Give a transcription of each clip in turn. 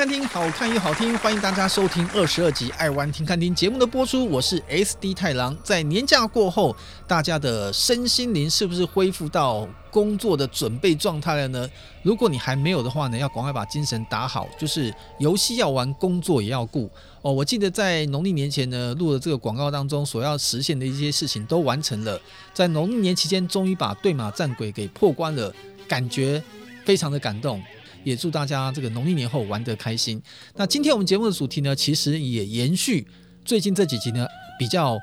看厅，好看又好听，欢迎大家收听二十二集《爱玩听看厅》节目的播出。我是 SD 太郎。在年假过后，大家的身心灵是不是恢复到工作的准备状态了呢？如果你还没有的话呢，要赶快把精神打好，就是游戏要玩，工作也要顾哦。我记得在农历年前呢，录的这个广告当中所要实现的一些事情都完成了，在农历年期间终于把对马战鬼给破关了，感觉非常的感动。也祝大家这个农历年后玩得开心。那今天我们节目的主题呢，其实也延续最近这几集呢比较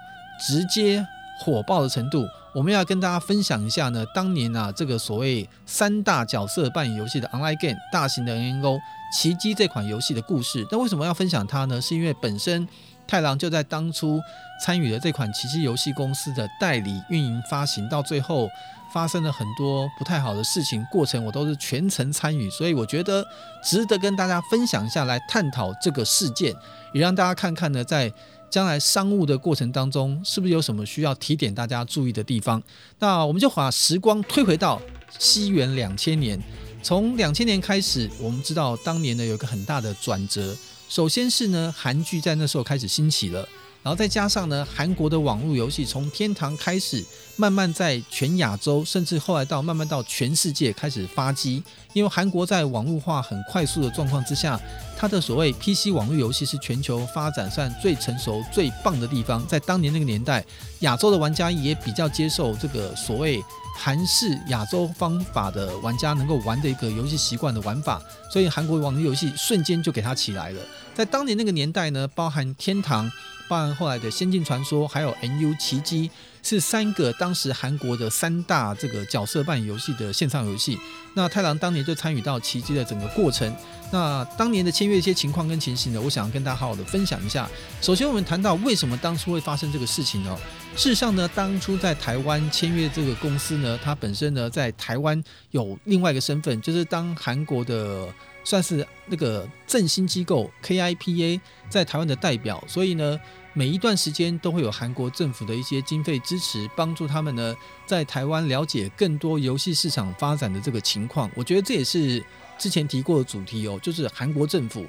直接火爆的程度。我们要跟大家分享一下呢，当年啊这个所谓三大角色扮演游戏的 online game 大型的 NNO 奇迹这款游戏的故事。那为什么要分享它呢？是因为本身太郎就在当初参与了这款奇迹游戏公司的代理运营发行，到最后。发生了很多不太好的事情，过程我都是全程参与，所以我觉得值得跟大家分享一下，来探讨这个事件，也让大家看看呢，在将来商务的过程当中，是不是有什么需要提点大家注意的地方。那我们就把时光推回到西元两千年，从两千年开始，我们知道当年呢有一个很大的转折，首先是呢韩剧在那时候开始兴起了。然后再加上呢，韩国的网络游戏从天堂开始，慢慢在全亚洲，甚至后来到慢慢到全世界开始发迹。因为韩国在网络化很快速的状况之下，它的所谓 PC 网络游戏是全球发展算最成熟、最棒的地方。在当年那个年代，亚洲的玩家也比较接受这个所谓韩式亚洲方法的玩家能够玩的一个游戏习惯的玩法，所以韩国网络游戏瞬间就给它起来了。在当年那个年代呢，包含天堂。包含后来的《仙境传说》，还有《NU 奇迹》，是三个当时韩国的三大这个角色扮演游戏的线上游戏。那太郎当年就参与到《奇迹》的整个过程。那当年的签约一些情况跟情形呢，我想要跟大家好好的分享一下。首先，我们谈到为什么当初会发生这个事情呢？事实上呢，当初在台湾签约这个公司呢，它本身呢在台湾有另外一个身份，就是当韩国的。算是那个振兴机构 KIPA 在台湾的代表，所以呢，每一段时间都会有韩国政府的一些经费支持，帮助他们呢在台湾了解更多游戏市场发展的这个情况。我觉得这也是之前提过的主题哦，就是韩国政府。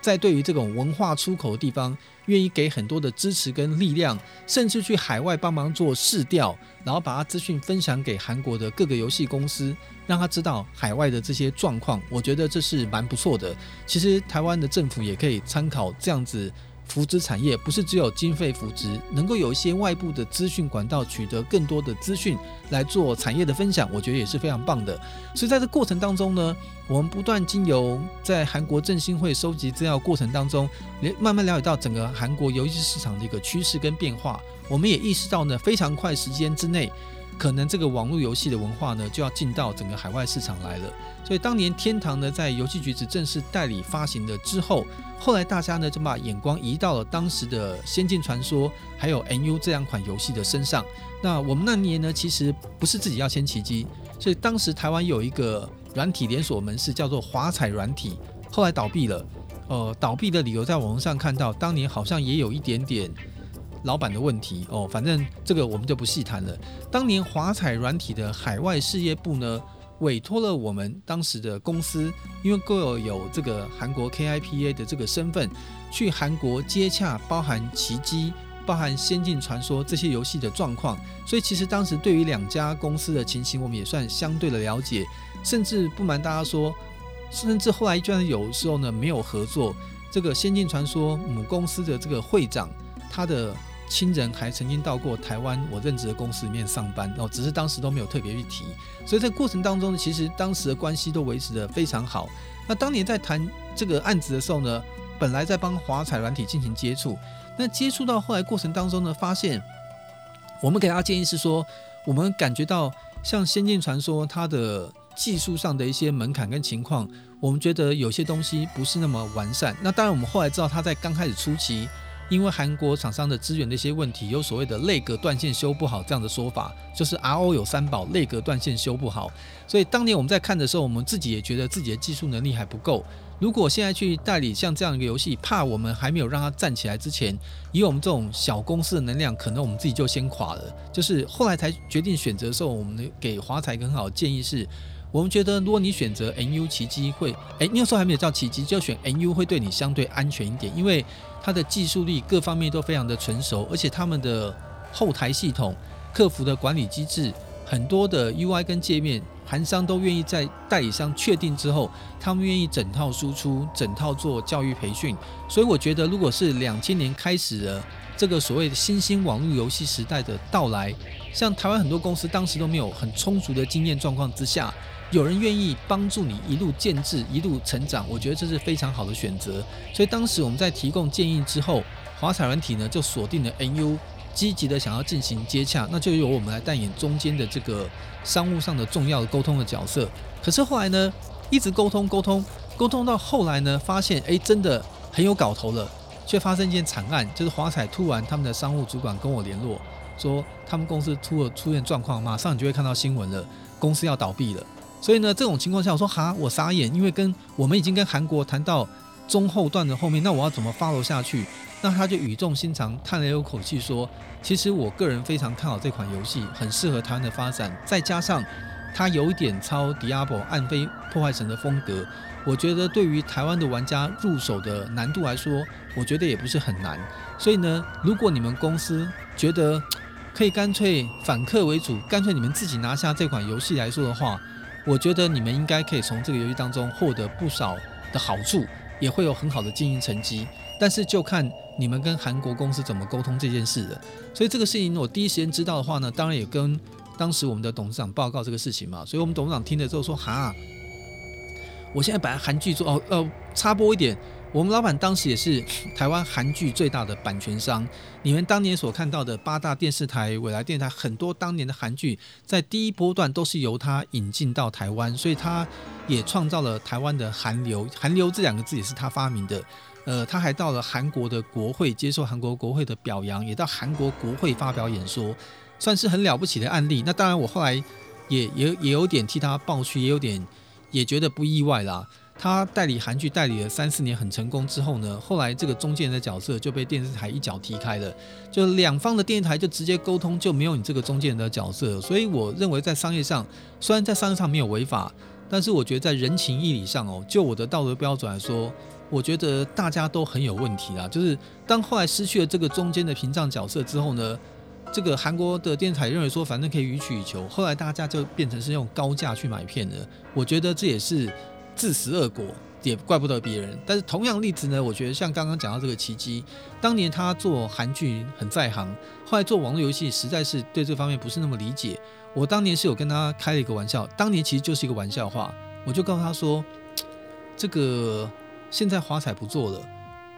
在对于这种文化出口的地方，愿意给很多的支持跟力量，甚至去海外帮忙做市调，然后把他资讯分享给韩国的各个游戏公司，让他知道海外的这些状况。我觉得这是蛮不错的。其实台湾的政府也可以参考这样子。扶植产业不是只有经费扶植，能够有一些外部的资讯管道，取得更多的资讯来做产业的分享，我觉得也是非常棒的。所以在这过程当中呢，我们不断经由在韩国振兴会收集资料过程当中，慢慢了解到整个韩国游戏市场的一个趋势跟变化。我们也意识到呢，非常快时间之内。可能这个网络游戏的文化呢，就要进到整个海外市场来了。所以当年天堂呢，在游戏局子正式代理发行了之后，后来大家呢就把眼光移到了当时的《仙境传说》还有《NU》这两款游戏的身上。那我们那年呢，其实不是自己要先奇迹，所以当时台湾有一个软体连锁门市叫做华彩软体，后来倒闭了。呃，倒闭的理由在网络上看到，当年好像也有一点点。老板的问题哦，反正这个我们就不细谈了。当年华彩软体的海外事业部呢，委托了我们当时的公司，因为各有有这个韩国 KIPA 的这个身份，去韩国接洽，包含奇迹、包含仙境传说这些游戏的状况。所以其实当时对于两家公司的情形，我们也算相对的了解。甚至不瞒大家说，甚至后来居然有时候呢没有合作。这个仙境传说母公司的这个会长，他的。亲人还曾经到过台湾我任职的公司里面上班哦，只是当时都没有特别去提。所以在过程当中，其实当时的关系都维持得非常好。那当年在谈这个案子的时候呢，本来在帮华彩软体进行接触，那接触到后来过程当中呢，发现我们给大家建议是说，我们感觉到像《仙境传说》它的技术上的一些门槛跟情况，我们觉得有些东西不是那么完善。那当然，我们后来知道他在刚开始初期。因为韩国厂商的资源的一些问题，有所谓的内格断线修不好这样的说法，就是 RO 有三宝，内格断线修不好。所以当年我们在看的时候，我们自己也觉得自己的技术能力还不够。如果现在去代理像这样一个游戏，怕我们还没有让它站起来之前，以我们这种小公司的能量，可能我们自己就先垮了。就是后来才决定选择的时候，我们给华彩一个很好的建议是。我们觉得，如果你选择 NU 奇迹会，哎，那时候还没有叫奇迹，就选 NU 会对你相对安全一点，因为它的技术力各方面都非常的成熟，而且他们的后台系统、客服的管理机制，很多的 UI 跟界面，韩商都愿意在代理商确定之后，他们愿意整套输出，整套做教育培训。所以我觉得，如果是两千年开始的这个所谓的新兴网络游戏时代的到来，像台湾很多公司当时都没有很充足的经验状况之下。有人愿意帮助你一路建制、一路成长，我觉得这是非常好的选择。所以当时我们在提供建议之后，华彩软体呢就锁定了 NU，积极的想要进行接洽，那就由我们来扮演中间的这个商务上的重要沟通的角色。可是后来呢，一直沟通沟通沟通到后来呢，发现哎，真的很有搞头了，却发生一件惨案，就是华彩突然他们的商务主管跟我联络，说他们公司出了出现状况，马上你就会看到新闻了，公司要倒闭了。所以呢，这种情况下，我说哈，我傻眼，因为跟我们已经跟韩国谈到中后段的后面，那我要怎么 follow 下去？那他就语重心长叹了一口气说：“其实我个人非常看好这款游戏，很适合台湾的发展，再加上它有点超 Diablo 暗飞破坏神的风格，我觉得对于台湾的玩家入手的难度来说，我觉得也不是很难。所以呢，如果你们公司觉得 可以干脆反客为主，干脆你们自己拿下这款游戏来说的话。”我觉得你们应该可以从这个游戏当中获得不少的好处，也会有很好的经营成绩。但是就看你们跟韩国公司怎么沟通这件事了。所以这个事情我第一时间知道的话呢，当然也跟当时我们的董事长报告这个事情嘛。所以我们董事长听了之后说：“哈，我现在把韩剧做哦，呃，插播一点。”我们老板当时也是台湾韩剧最大的版权商。你们当年所看到的八大电视台、未来电台，很多当年的韩剧，在第一波段都是由他引进到台湾，所以他也创造了台湾的韩流。韩流这两个字也是他发明的。呃，他还到了韩国的国会接受韩国国会的表扬，也到韩国国会发表演说，算是很了不起的案例。那当然，我后来也也也有点替他抱屈，也有点也觉得不意外啦。他代理韩剧代理了三四年很成功之后呢，后来这个中间人的角色就被电视台一脚踢开了，就两方的电视台就直接沟通，就没有你这个中间人的角色。所以我认为在商业上，虽然在商业上没有违法，但是我觉得在人情义理上哦，就我的道德标准来说，我觉得大家都很有问题啦。就是当后来失去了这个中间的屏障角色之后呢，这个韩国的电视台认为说反正可以予取予求，后来大家就变成是用高价去买片了。我觉得这也是。自食恶果也怪不得别人，但是同样例子呢，我觉得像刚刚讲到这个奇迹，当年他做韩剧很在行，后来做网络游戏实在是对这方面不是那么理解。我当年是有跟他开了一个玩笑，当年其实就是一个玩笑话，我就告诉他说，这个现在华彩不做了，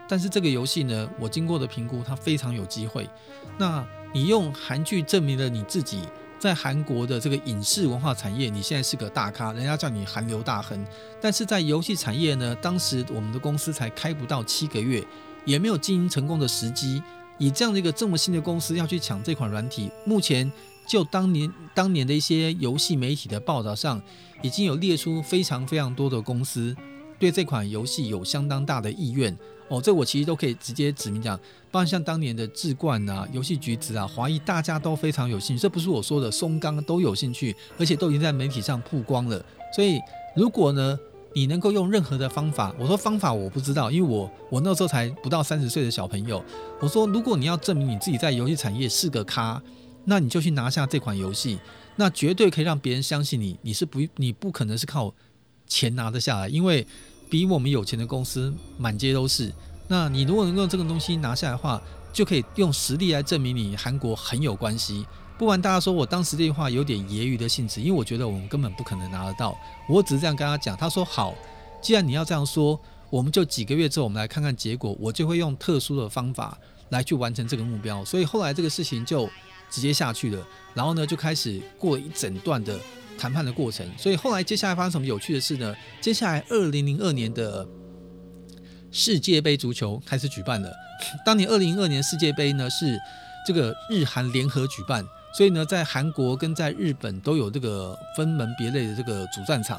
但是这个游戏呢，我经过的评估，它非常有机会。那你用韩剧证明了你自己。在韩国的这个影视文化产业，你现在是个大咖，人家叫你韩流大亨。但是在游戏产业呢，当时我们的公司才开不到七个月，也没有经营成功的时机。以这样的一个这么新的公司要去抢这款软体，目前就当年当年的一些游戏媒体的报道上，已经有列出非常非常多的公司对这款游戏有相当大的意愿。哦，这我其实都可以直接指明讲，包括像当年的智冠啊、游戏橘子啊、华谊，大家都非常有兴趣。这不是我说的，松冈都有兴趣，而且都已经在媒体上曝光了。所以，如果呢，你能够用任何的方法，我说方法我不知道，因为我我那时候才不到三十岁的小朋友。我说，如果你要证明你自己在游戏产业是个咖，那你就去拿下这款游戏，那绝对可以让别人相信你，你是不你不可能是靠钱拿得下来，因为。比我们有钱的公司满街都是。那你如果能够这个东西拿下来的话，就可以用实力来证明你韩国很有关系。不瞒大家说我当时这句话有点揶揄的性质，因为我觉得我们根本不可能拿得到。我只是这样跟他讲，他说好，既然你要这样说，我们就几个月之后我们来看看结果，我就会用特殊的方法来去完成这个目标。所以后来这个事情就直接下去了，然后呢就开始过一整段的。谈判的过程，所以后来接下来发生什么有趣的事呢？接下来二零零二年的世界杯足球开始举办了。当年二零零二年世界杯呢是这个日韩联合举办，所以呢在韩国跟在日本都有这个分门别类的这个主战场。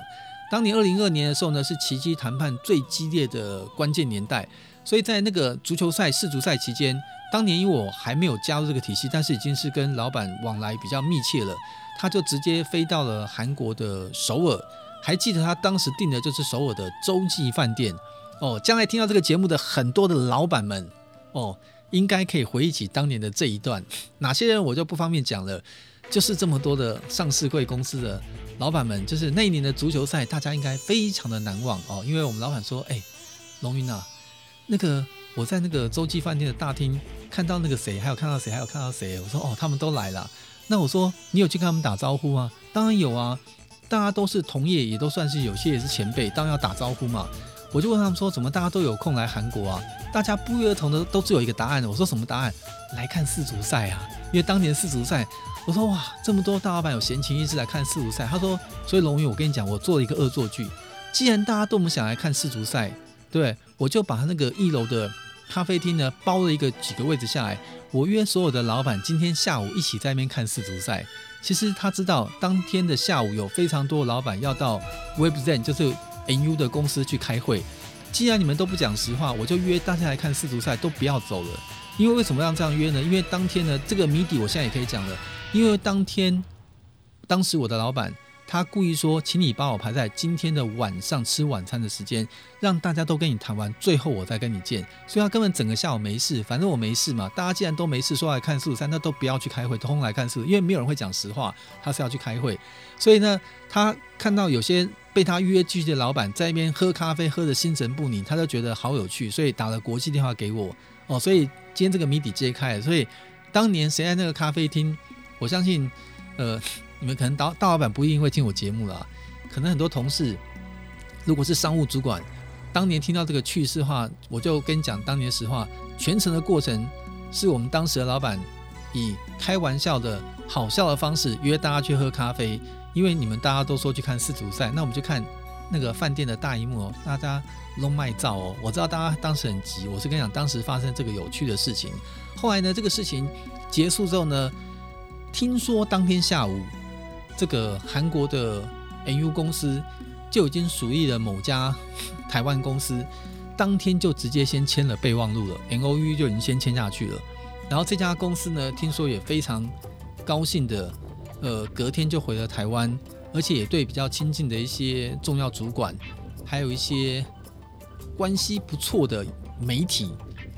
当年二零二二年的时候呢，是奇迹谈判最激烈的关键年代，所以在那个足球赛世足赛期间，当年因为我还没有加入这个体系，但是已经是跟老板往来比较密切了，他就直接飞到了韩国的首尔，还记得他当时订的就是首尔的洲际饭店哦。将来听到这个节目的很多的老板们哦，应该可以回忆起当年的这一段，哪些人我就不方便讲了。就是这么多的上市贵公司的老板们，就是那一年的足球赛，大家应该非常的难忘哦。因为我们老板说：“哎，龙云啊，那个我在那个洲际饭店的大厅看到那个谁，还有看到谁，还有看到谁。”我说：“哦，他们都来了。”那我说：“你有去跟他们打招呼吗？”当然有啊，大家都是同业，也都算是有些也是前辈，当然要打招呼嘛。我就问他们说：“怎么大家都有空来韩国啊？”大家不约而同的都只有一个答案。我说：“什么答案？来看世足赛啊！因为当年世足赛。”我说哇，这么多大老板有闲情逸致来看世足赛。他说，所以龙云，我跟你讲，我做了一个恶作剧。既然大家都我们想来看世足赛，对，我就把他那个一楼的咖啡厅呢包了一个几个位置下来。我约所有的老板今天下午一起在那边看世足赛。其实他知道当天的下午有非常多的老板要到 Webzen，就是 NU 的公司去开会。既然你们都不讲实话，我就约大家来看世足赛，都不要走了。因为为什么要这样约呢？因为当天呢，这个谜底我现在也可以讲了。因为当天，当时我的老板他故意说，请你把我排在今天的晚上吃晚餐的时间，让大家都跟你谈完，最后我再跟你见。所以他根本整个下午没事，反正我没事嘛。大家既然都没事，说来看世足赛，那都不要去开会，通通来看世足，因为没有人会讲实话，他是要去开会。所以呢，他看到有些被他约拒的老板在那边喝咖啡，喝得心神不宁，他就觉得好有趣，所以打了国际电话给我。哦，所以今天这个谜底揭开了。所以当年谁在那个咖啡厅？我相信，呃，你们可能大大老板不一定会听我节目了，可能很多同事，如果是商务主管，当年听到这个趣事的话，我就跟你讲当年的实话，全程的过程是我们当时的老板以开玩笑的好笑的方式约大家去喝咖啡，因为你们大家都说去看世足赛，那我们就看那个饭店的大荧幕哦，大家弄卖照哦，我知道大家当时很急，我是跟你讲当时发生这个有趣的事情，后来呢，这个事情结束之后呢。听说当天下午，这个韩国的 NU 公司就已经属意了某家 台湾公司，当天就直接先签了备忘录了，MOU 就已经先签下去了。然后这家公司呢，听说也非常高兴的，呃，隔天就回了台湾，而且也对比较亲近的一些重要主管，还有一些关系不错的媒体，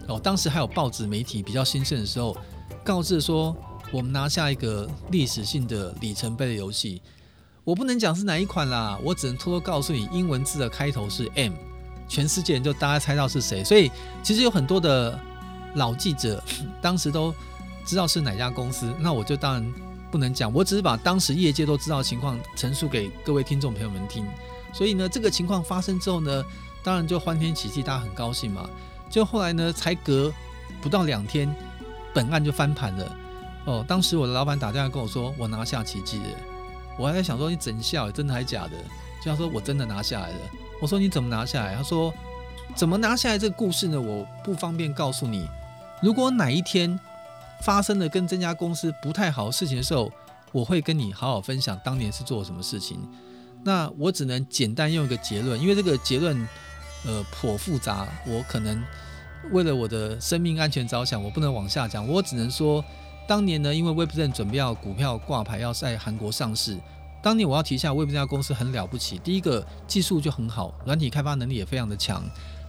哦，当时还有报纸媒体比较兴盛的时候，告知说。我们拿下一个历史性的里程碑的游戏，我不能讲是哪一款啦，我只能偷偷告诉你，英文字的开头是 M，全世界就大家猜到是谁。所以其实有很多的老记者 当时都知道是哪家公司，那我就当然不能讲，我只是把当时业界都知道的情况陈述给各位听众朋友们听。所以呢，这个情况发生之后呢，当然就欢天喜地，大家很高兴嘛。就后来呢，才隔不到两天，本案就翻盘了。哦，当时我的老板打电话跟我说，我拿下奇迹了。我还在想说，你整笑，真的还假的？就他说我真的拿下来了。我说你怎么拿下来？他说怎么拿下来？这个故事呢，我不方便告诉你。如果哪一天发生了跟这家公司不太好的事情的时候，我会跟你好好分享当年是做什么事情。那我只能简单用一个结论，因为这个结论呃颇复杂，我可能为了我的生命安全着想，我不能往下讲，我只能说。当年呢，因为 Webzen 准备要股票挂牌，要在韩国上市。当年我要提一下 Webzen 这家公司很了不起，第一个技术就很好，软体开发能力也非常的强。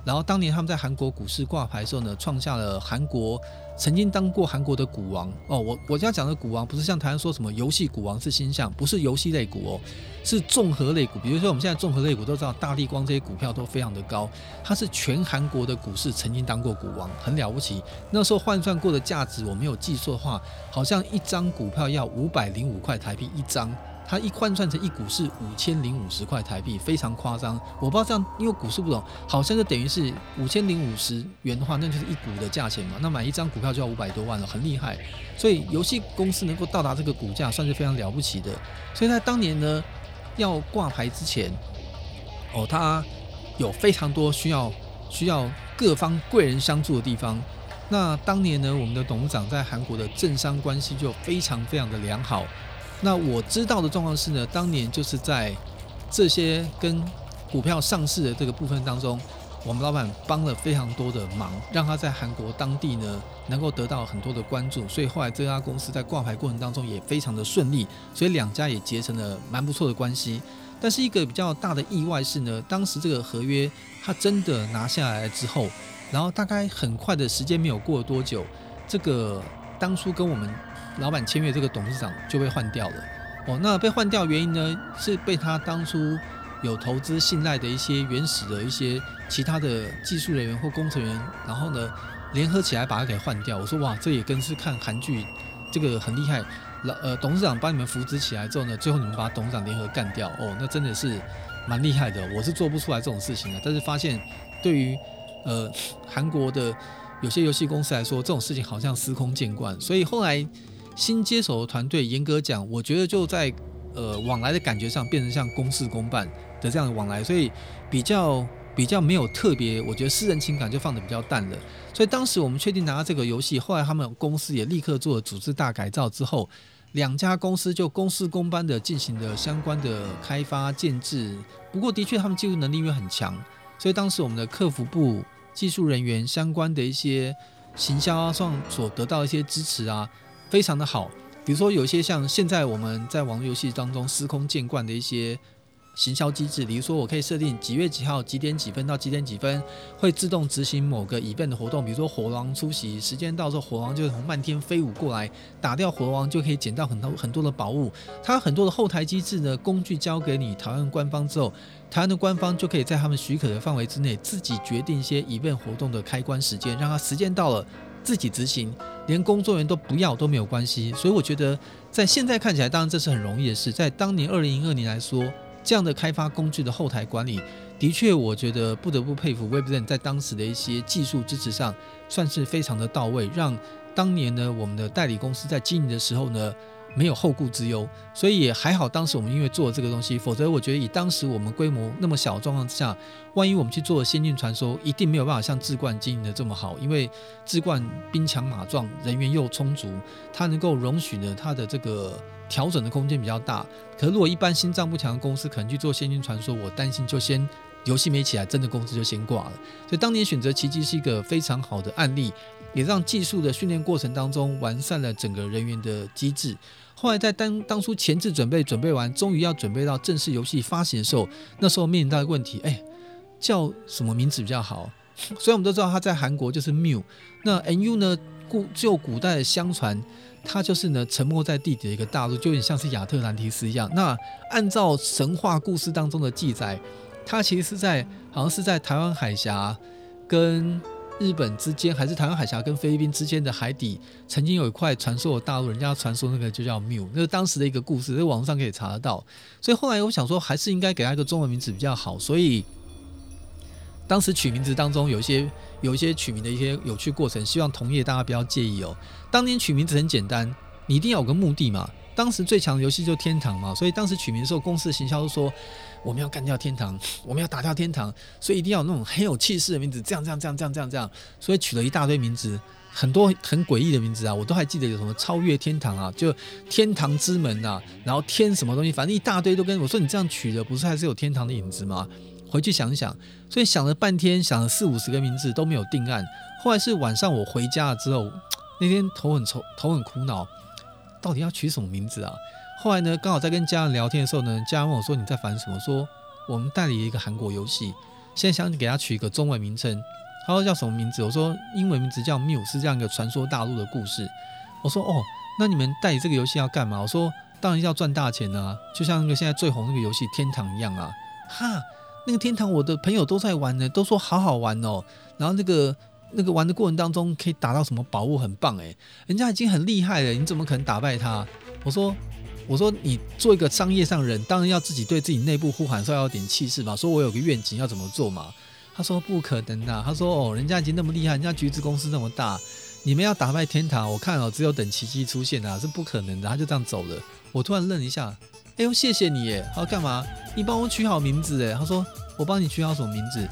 然后当年他们在韩国股市挂牌的时候呢，创下了韩国曾经当过韩国的股王哦。我我家讲的股王不是像台湾说什么游戏股王是星象，不是游戏类股哦，是综合类股。比如说我们现在综合类股都知道，大立光这些股票都非常的高，它是全韩国的股市曾经当过股王，很了不起。那时候换算过的价值，我没有记错的话，好像一张股票要五百零五块台币一张。它一换算成一股是五千零五十块台币，非常夸张。我不知道这样，因为股市不懂，好像就等于是五千零五十元的话，那就是一股的价钱嘛。那买一张股票就要五百多万了，很厉害。所以游戏公司能够到达这个股价，算是非常了不起的。所以在当年呢，要挂牌之前，哦，它有非常多需要需要各方贵人相助的地方。那当年呢，我们的董事长在韩国的政商关系就非常非常的良好。那我知道的状况是呢，当年就是在这些跟股票上市的这个部分当中，我们老板帮了非常多的忙，让他在韩国当地呢能够得到很多的关注，所以后来这家公司在挂牌过程当中也非常的顺利，所以两家也结成了蛮不错的关系。但是一个比较大的意外是呢，当时这个合约他真的拿下来之后，然后大概很快的时间没有过多久，这个当初跟我们老板签约这个董事长就被换掉了。哦，那被换掉原因呢，是被他当初有投资信赖的一些原始的一些其他的技术人员或工程员，然后呢联合起来把他给换掉。我说哇，这也跟是看韩剧，这个很厉害。老呃董事长把你们扶植起来之后呢，最后你们把董事长联合干掉。哦，那真的是蛮厉害的。我是做不出来这种事情的。但是发现对于呃韩国的有些游戏公司来说，这种事情好像司空见惯。所以后来新接手的团队，严格讲，我觉得就在呃往来的感觉上变成像公事公办。的这样的往来，所以比较比较没有特别，我觉得私人情感就放得比较淡了。所以当时我们确定拿到这个游戏，后来他们公司也立刻做了组织大改造之后，两家公司就公事公办的进行了相关的开发建制。不过的确他们技术能力因为很强，所以当时我们的客服部技术人员相关的一些行销上所得到一些支持啊，非常的好。比如说有一些像现在我们在网络游戏当中司空见惯的一些。行销机制，比如说我可以设定几月几号几点几分到几点几分会自动执行某个 event 的活动，比如说火狼出席时间到时候，火狼就会从漫天飞舞过来，打掉火王就可以捡到很多很多的宝物。它很多的后台机制呢，工具交给你台湾官方之后，台湾的官方就可以在他们许可的范围之内自己决定一些 event 活动的开关时间，让它时间到了自己执行，连工作人员都不要都没有关系。所以我觉得在现在看起来，当然这是很容易的事，在当年二零零二年来说。这样的开发工具的后台管理，的确，我觉得不得不佩服 Webzen 在当时的一些技术支持上，算是非常的到位，让当年呢我们的代理公司在经营的时候呢，没有后顾之忧，所以也还好。当时我们因为做了这个东西，否则我觉得以当时我们规模那么小的状况之下，万一我们去做仙境传说，一定没有办法像志冠经营的这么好。因为志冠兵强马壮，人员又充足，它能够容许呢它的这个。调整的空间比较大，可如果一般心脏不强的公司可能去做《仙境传说》，我担心就先游戏没起来，真的公司就先挂了。所以当年选择奇迹是一个非常好的案例，也让技术的训练过程当中完善了整个人员的机制。后来在当当初前置准备准备完，终于要准备到正式游戏发行的时候，那时候面临到一个问题，哎，叫什么名字比较好？所以我们都知道他在韩国就是 Mew，那 NU 呢？古就古代的相传。它就是呢，沉没在地底的一个大陆，就有点像是亚特兰蒂斯一样。那按照神话故事当中的记载，它其实是在好像是在台湾海峡跟日本之间，还是台湾海峡跟菲律宾之间的海底，曾经有一块传说的大陆，人家传说那个就叫缪，那是当时的一个故事，在网上可以查得到。所以后来我想说，还是应该给它一个中文名字比较好，所以。当时取名字当中有一些有一些取名的一些有趣过程，希望同业大家不要介意哦。当年取名字很简单，你一定要有个目的嘛。当时最强的游戏就天堂嘛，所以当时取名的时候，公司的行销都说我们要干掉天堂，我们要打掉天堂，所以一定要有那种很有气势的名字，这样这样这样这样这样这样。所以取了一大堆名字，很多很诡异的名字啊，我都还记得有什么超越天堂啊，就天堂之门啊，然后天什么东西，反正一大堆都跟我说你这样取的，不是还是有天堂的影子吗？回去想想，所以想了半天，想了四五十个名字都没有定案。后来是晚上我回家了之后，那天头很愁，头很苦恼，到底要取什么名字啊？后来呢，刚好在跟家人聊天的时候呢，家人问我说：“你在烦什么？”说：“我们代理一个韩国游戏，现在想给他取一个中文名称。”他说：“叫什么名字？”我说：“英文名字叫缪斯这样一个传说大陆的故事。”我说：“哦，那你们代理这个游戏要干嘛？”我说：“当然要赚大钱啊，就像那个现在最红那个游戏《天堂》一样啊。”哈。那个天堂，我的朋友都在玩呢，都说好好玩哦。然后那个那个玩的过程当中，可以打到什么宝物，很棒诶，人家已经很厉害了，你怎么可能打败他？我说，我说你做一个商业上人，当然要自己对自己内部呼喊说要有点气势嘛，说我有个愿景要怎么做嘛。他说不可能的，他说哦，人家已经那么厉害，人家橘子公司那么大，你们要打败天堂，我看哦，只有等奇迹出现啊，是不可能的。他就这样走了。我突然愣一下。哎呦，谢谢你耶！他说干嘛？你帮我取好名字哎。他说我帮你取好什么名字？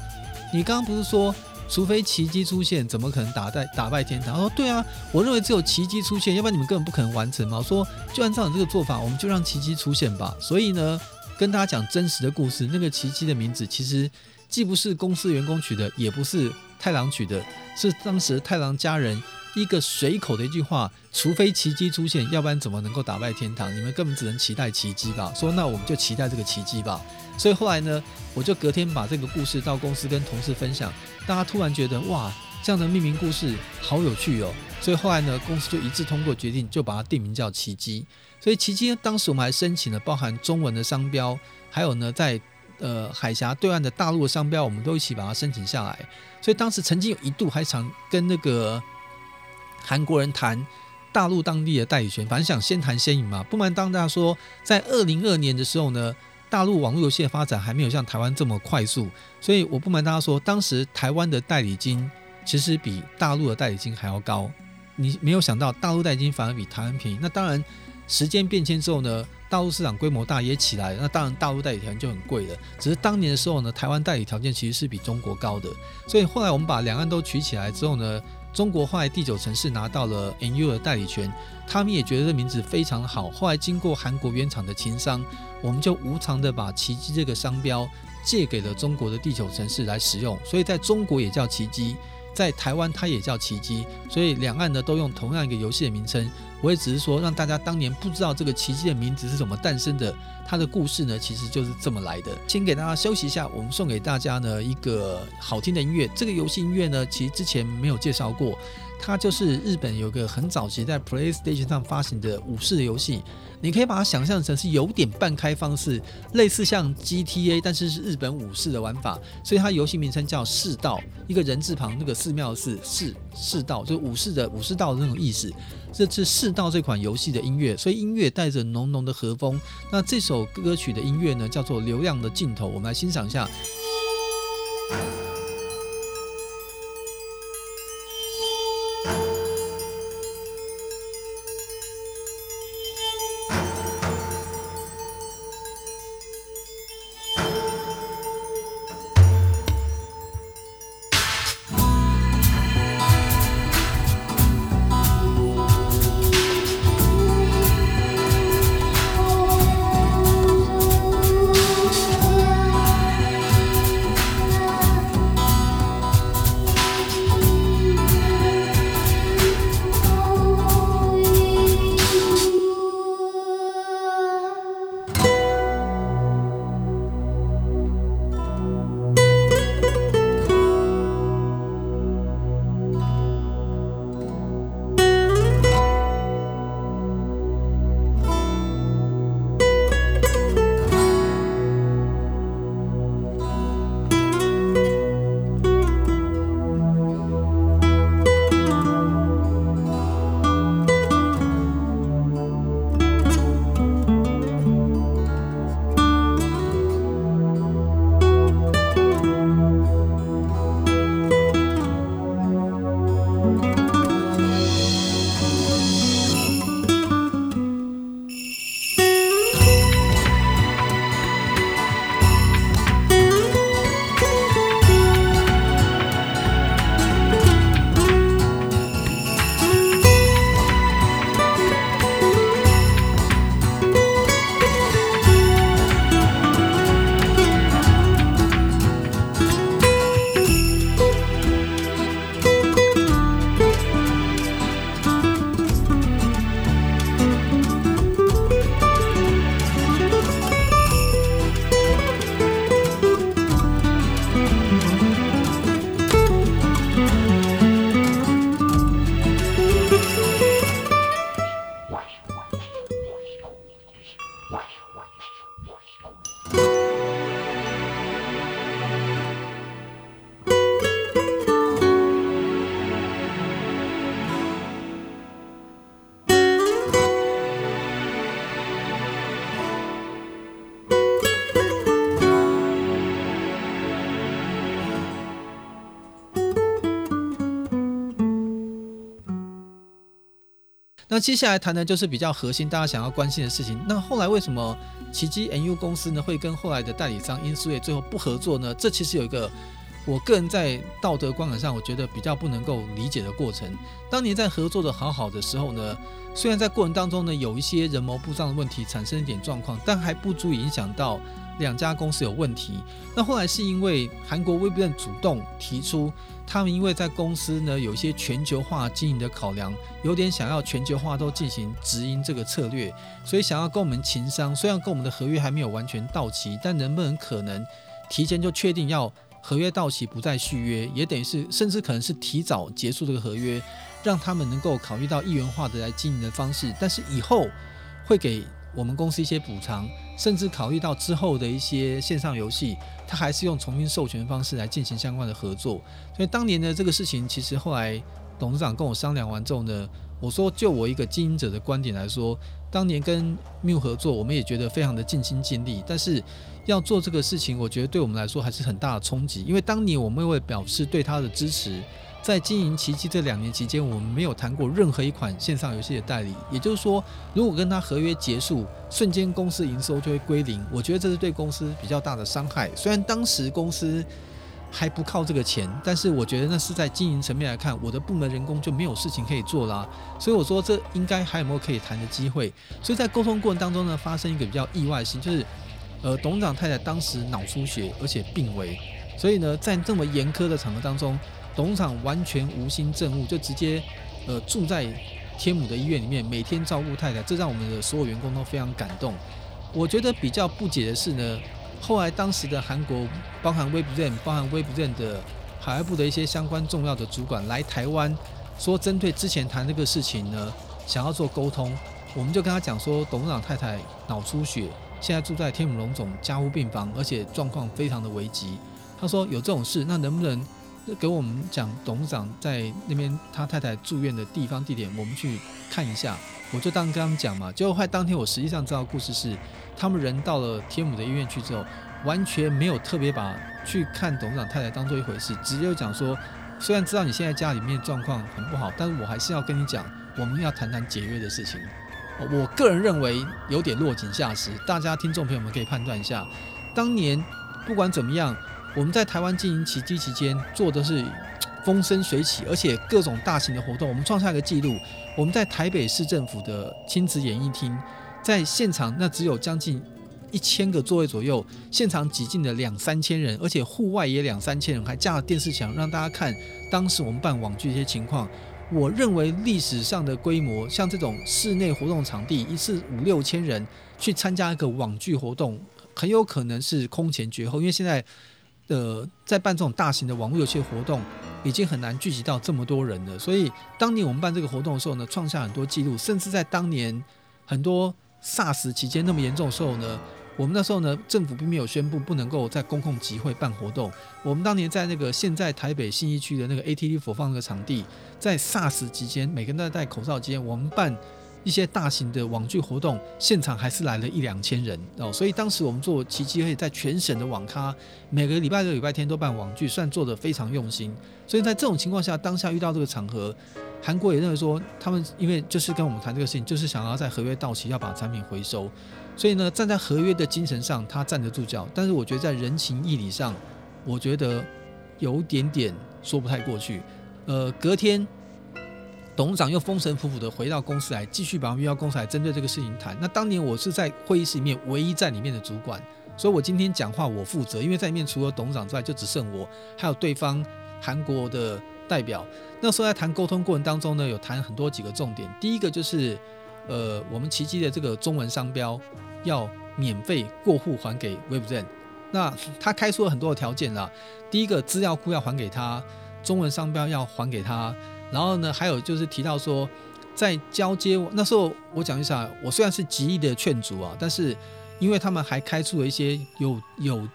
你刚刚不是说，除非奇迹出现，怎么可能打败打败天堂？他说对啊，我认为只有奇迹出现，要不然你们根本不可能完成嘛。我说就按照你这个做法，我们就让奇迹出现吧。所以呢，跟大家讲真实的故事，那个奇迹的名字其实既不是公司员工取的，也不是太郎取的，是当时太郎家人一个随口的一句话：除非奇迹出现，要不然怎么能够打败天堂？你们根本只能期待奇迹吧。说那我们就期待这个奇迹吧。所以后来呢，我就隔天把这个故事到公司跟同事分享，大家突然觉得哇，这样的命名故事好有趣哦。所以后来呢，公司就一致通过决定，就把它定名叫奇迹。所以奇迹当时我们还申请了包含中文的商标，还有呢在呃海峡对岸的大陆的商标，我们都一起把它申请下来。所以当时曾经有一度还想跟那个韩国人谈大陆当地的代理权，反正想先谈先赢嘛。不瞒大家说，在二零二二年的时候呢。大陆网络游戏的发展还没有像台湾这么快速，所以我不瞒大家说，当时台湾的代理金其实比大陆的代理金还要高。你没有想到，大陆代理金反而比台湾便宜。那当然，时间变迁之后呢，大陆市场规模大也起来了，那当然大陆代理条件就很贵了。只是当年的时候呢，台湾代理条件其实是比中国高的。所以后来我们把两岸都取起来之后呢，中国后来第九城市拿到了 NU 的代理权，他们也觉得这名字非常好。后来经过韩国原厂的情商。我们就无偿的把奇迹这个商标借给了中国的第九城市来使用，所以在中国也叫奇迹，在台湾它也叫奇迹，所以两岸呢都用同样一个游戏的名称。我也只是说让大家当年不知道这个奇迹的名字是怎么诞生的，它的故事呢其实就是这么来的。先给大家休息一下，我们送给大家呢一个好听的音乐。这个游戏音乐呢其实之前没有介绍过，它就是日本有个很早期在 PlayStation 上发行的武士的游戏。你可以把它想象成是有点半开放式，类似像 GTA，但是是日本武士的玩法，所以它游戏名称叫世道，一个人字旁那个寺庙是世世道，就武士的武士道的那种意思。这是世道这款游戏的音乐，所以音乐带着浓浓的和风。那这首歌曲的音乐呢，叫做《流量的尽头》，我们来欣赏一下。那接下来谈的就是比较核心，大家想要关心的事情。那后来为什么奇迹 NU 公司呢会跟后来的代理商 Insway 最后不合作呢？这其实有一个我个人在道德观感上，我觉得比较不能够理解的过程。当年在合作的好好的时候呢，虽然在过程当中呢，有一些人谋不臧的问题产生一点状况，但还不足以影响到两家公司有问题。那后来是因为韩国 w e b n 主动提出，他们因为在公司呢有一些全球化经营的考量，有点想要全球化都进行直营这个策略，所以想要跟我们情商。虽然跟我们的合约还没有完全到期，但能不能可能提前就确定要？合约到期不再续约，也等于是甚至可能是提早结束这个合约，让他们能够考虑到一元化的来经营的方式。但是以后会给我们公司一些补偿，甚至考虑到之后的一些线上游戏，他还是用重新授权方式来进行相关的合作。所以当年的这个事情，其实后来董事长跟我商量完之后呢，我说就我一个经营者的观点来说，当年跟 Miu 合作，我们也觉得非常的尽心尽力，但是。要做这个事情，我觉得对我们来说还是很大的冲击。因为当年我们会表示对他的支持，在经营奇迹这两年期间，我们没有谈过任何一款线上游戏的代理。也就是说，如果跟他合约结束，瞬间公司营收就会归零。我觉得这是对公司比较大的伤害。虽然当时公司还不靠这个钱，但是我觉得那是在经营层面来看，我的部门人工就没有事情可以做啦。所以我说这应该还有没有可以谈的机会。所以在沟通过程当中呢，发生一个比较意外的事情，就是。呃，董事长太太当时脑出血，而且病危，所以呢，在这么严苛的场合当中，董事长完全无心政务，就直接呃住在天母的医院里面，每天照顾太太，这让我们的所有员工都非常感动。我觉得比较不解的是呢，后来当时的韩国，包含 Webzen，包含 Webzen 的海外部的一些相关重要的主管来台湾，说针对之前谈这个事情呢，想要做沟通，我们就跟他讲说，董事长太太脑出血。现在住在天母荣总加护病房，而且状况非常的危急。他说有这种事，那能不能给我们讲董事长在那边他太太住院的地方地点，我们去看一下。我就当跟他们讲嘛。结果后来当天我实际上知道故事是，他们人到了天母的医院去之后，完全没有特别把去看董事长太太当做一回事，直接就讲说，虽然知道你现在家里面状况很不好，但是我还是要跟你讲，我们要谈谈解约的事情。我个人认为有点落井下石，大家听众朋友们可以判断一下。当年不管怎么样，我们在台湾经营奇迹期间做的是风生水起，而且各种大型的活动，我们创下一个纪录。我们在台北市政府的亲子演艺厅，在现场那只有将近一千个座位左右，现场挤进了两三千人，而且户外也两三千人，还架了电视墙让大家看当时我们办网剧一些情况。我认为历史上的规模，像这种室内活动场地，一次五六千人去参加一个网剧活动，很有可能是空前绝后。因为现在，呃，在办这种大型的网络游戏活动，已经很难聚集到这么多人了。所以，当年我们办这个活动的时候呢，创下很多记录，甚至在当年很多 SARS 期间那么严重的时候呢。我们那时候呢，政府并没有宣布不能够在公共集会办活动。我们当年在那个现在台北信义区的那个 ATD 播放的场地，在 SARS 期间，每个人都在戴口罩期间，我们办一些大型的网剧活动，现场还是来了一两千人哦。所以当时我们做奇迹，可以在全省的网咖，每个礼拜六、礼拜天都办网剧，算做得非常用心。所以在这种情况下，当下遇到这个场合，韩国也认为说，他们因为就是跟我们谈这个事情，就是想要在合约到期要把产品回收。所以呢，站在合约的精神上，他站得住脚。但是我觉得在人情义理上，我觉得有点点说不太过去。呃，隔天董事长又风尘仆仆的回到公司来，继续把我们约到公司来针对这个事情谈。那当年我是在会议室里面唯一在里面的主管，所以我今天讲话我负责，因为在里面除了董事长之外，就只剩我，还有对方韩国的代表。那时候在谈沟通过程当中呢，有谈很多几个重点。第一个就是。呃，我们奇迹的这个中文商标要免费过户还给 Webzen，那他开出了很多的条件啦。第一个资料库要还给他，中文商标要还给他，然后呢，还有就是提到说，在交接那时候，我讲一下，我虽然是极力的劝阻啊，但是因为他们还开出了一些有有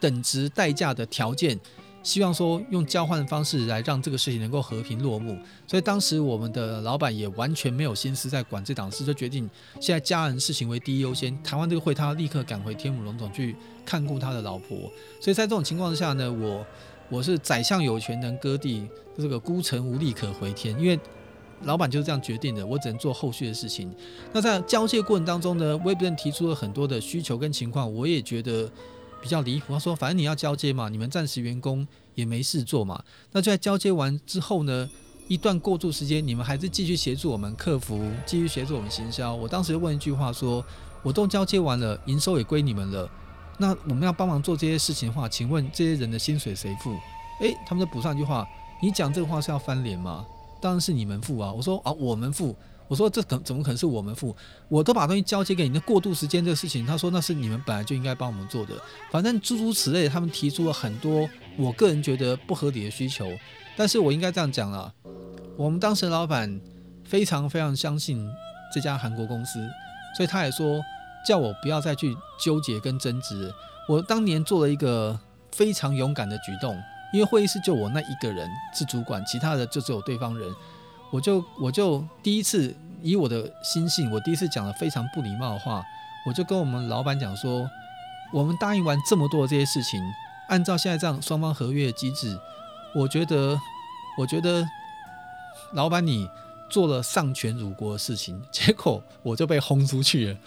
等值代价的条件。希望说用交换的方式来让这个事情能够和平落幕，所以当时我们的老板也完全没有心思在管这档事，就决定现在家人事情为第一优先。台湾这个会，他立刻赶回天母龙总去看顾他的老婆。所以在这种情况下呢，我我是宰相有权能割地，这个孤城无力可回天，因为老板就是这样决定的，我只能做后续的事情。那在交接过程当中呢，Webden 提出了很多的需求跟情况，我也觉得。比较离谱。他说，反正你要交接嘛，你们暂时员工也没事做嘛，那就在交接完之后呢，一段过渡时间，你们还是继续协助我们客服，继续协助我们行销。我当时问一句话说，我都交接完了，营收也归你们了，那我们要帮忙做这些事情的话，请问这些人的薪水谁付？诶，他们就补上一句话，你讲这个话是要翻脸吗？当然是你们付啊！我说啊，我们付。我说这怎怎么可能是我们付？我都把东西交接给你，那过渡时间这个事情，他说那是你们本来就应该帮我们做的。反正诸如此类，他们提出了很多我个人觉得不合理的需求。但是我应该这样讲了，我们当时老板非常非常相信这家韩国公司，所以他也说叫我不要再去纠结跟争执。我当年做了一个非常勇敢的举动。因为会议室就我那一个人是主管，其他的就只有对方人，我就我就第一次以我的心性，我第一次讲了非常不礼貌的话，我就跟我们老板讲说，我们答应完这么多的这些事情，按照现在这样双方合约的机制，我觉得我觉得老板你做了丧权辱国的事情，结果我就被轰出去了。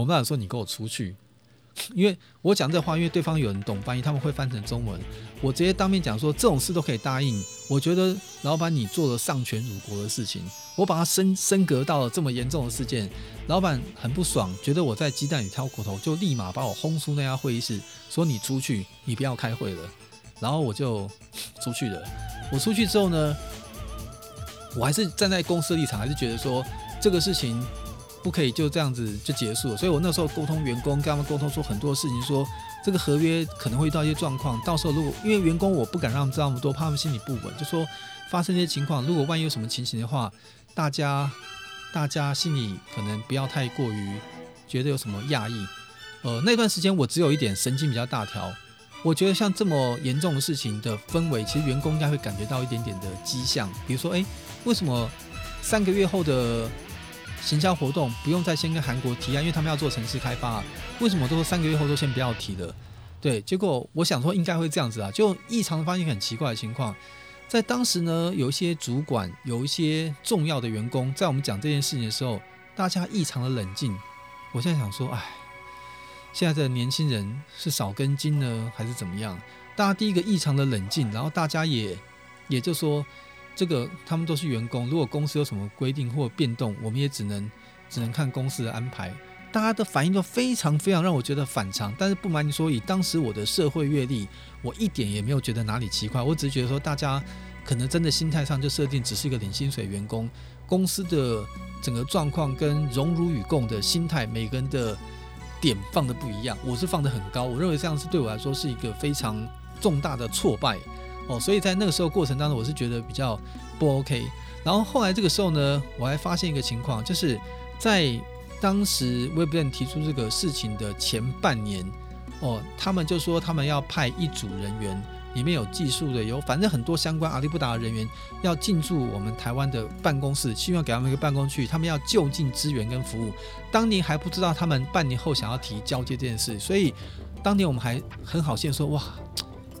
我们老板说你给我出去。因为我讲这话，因为对方有人懂翻译，他们会翻成中文。我直接当面讲说，这种事都可以答应。我觉得老板你做了丧权辱国的事情，我把它升升格到了这么严重的事件，老板很不爽，觉得我在鸡蛋里挑骨头，就立马把我轰出那家会议室，说你出去，你不要开会了。然后我就出去了。我出去之后呢，我还是站在公司立场，还是觉得说这个事情。不可以就这样子就结束了，所以我那时候沟通员工，跟他们沟通说很多事情，说这个合约可能会遇到一些状况，到时候如果因为员工我不敢让他们知道那么多，怕他们心里不稳，就说发生这些情况，如果万一有什么情形的话，大家大家心里可能不要太过于觉得有什么讶异。呃，那段时间我只有一点神经比较大条，我觉得像这么严重的事情的氛围，其实员工应该会感觉到一点点的迹象，比如说，诶，为什么三个月后的行销活动不用再先跟韩国提啊，因为他们要做城市开发。为什么都说三个月后都先不要提了？对，结果我想说应该会这样子啊，就异常的发现很奇怪的情况。在当时呢，有一些主管，有一些重要的员工，在我们讲这件事情的时候，大家异常的冷静。我现在想说，哎，现在的年轻人是少根筋呢，还是怎么样？大家第一个异常的冷静，然后大家也也就说。这个他们都是员工，如果公司有什么规定或变动，我们也只能只能看公司的安排。大家的反应都非常非常让我觉得反常，但是不瞒你说，以当时我的社会阅历，我一点也没有觉得哪里奇怪。我只是觉得说，大家可能真的心态上就设定只是一个领薪水员工，公司的整个状况跟荣辱与共的心态，每个人的点放的不一样。我是放得很高，我认为这样是对我来说是一个非常重大的挫败。哦，所以在那个时候过程当中，我是觉得比较不 OK。然后后来这个时候呢，我还发现一个情况，就是在当时 w e b n 提出这个事情的前半年，哦，他们就说他们要派一组人员，里面有技术的，有反正很多相关阿里不达的人员要进驻我们台湾的办公室，希望给他们一个办公区，他们要就近支援跟服务。当年还不知道他们半年后想要提交接这件事，所以当年我们还很好心说，哇，